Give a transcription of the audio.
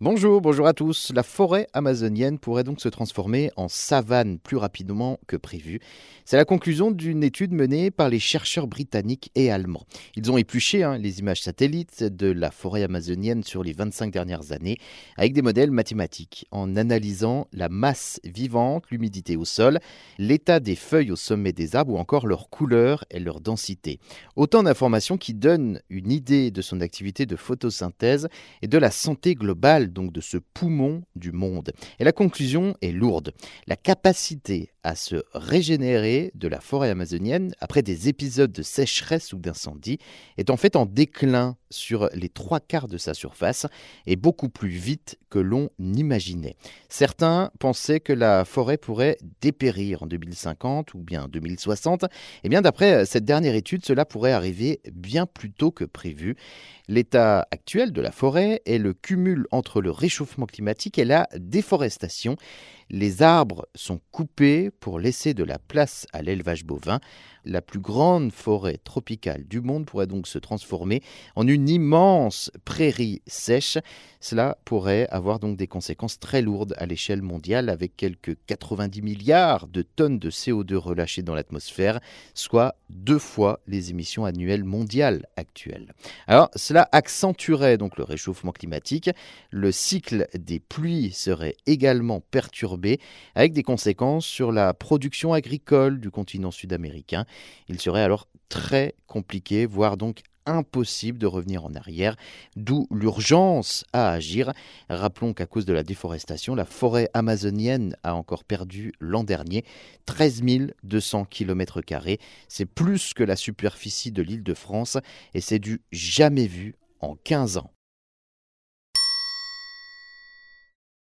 Bonjour, bonjour à tous. La forêt amazonienne pourrait donc se transformer en savane plus rapidement que prévu. C'est la conclusion d'une étude menée par les chercheurs britanniques et allemands. Ils ont épluché hein, les images satellites de la forêt amazonienne sur les 25 dernières années avec des modèles mathématiques en analysant la masse vivante, l'humidité au sol, l'état des feuilles au sommet des arbres ou encore leur couleur et leur densité. Autant d'informations qui donnent une idée de son activité de photosynthèse et de la santé globale donc de ce poumon du monde. Et la conclusion est lourde. La capacité à se régénérer de la forêt amazonienne après des épisodes de sécheresse ou d'incendie est en fait en déclin sur les trois quarts de sa surface et beaucoup plus vite que l'on imaginait. Certains pensaient que la forêt pourrait dépérir en 2050 ou bien 2060. Et eh bien d'après cette dernière étude, cela pourrait arriver bien plus tôt que prévu. L'état actuel de la forêt est le cumul entre le réchauffement climatique et la déforestation. Les arbres sont coupés pour laisser de la place à l'élevage bovin. La plus grande forêt tropicale du monde pourrait donc se transformer en une immense prairie sèche. Cela pourrait avoir donc des conséquences très lourdes à l'échelle mondiale avec quelques 90 milliards de tonnes de CO2 relâchées dans l'atmosphère, soit deux fois les émissions annuelles mondiales actuelles. Alors cela accentuerait donc le réchauffement climatique, le cycle des pluies serait également perturbé avec des conséquences sur la production agricole du continent sud-américain. Il serait alors très compliqué, voire donc impossible de revenir en arrière, d'où l'urgence à agir. Rappelons qu'à cause de la déforestation, la forêt amazonienne a encore perdu l'an dernier 13 200 km. C'est plus que la superficie de l'île de France et c'est du jamais vu en 15 ans.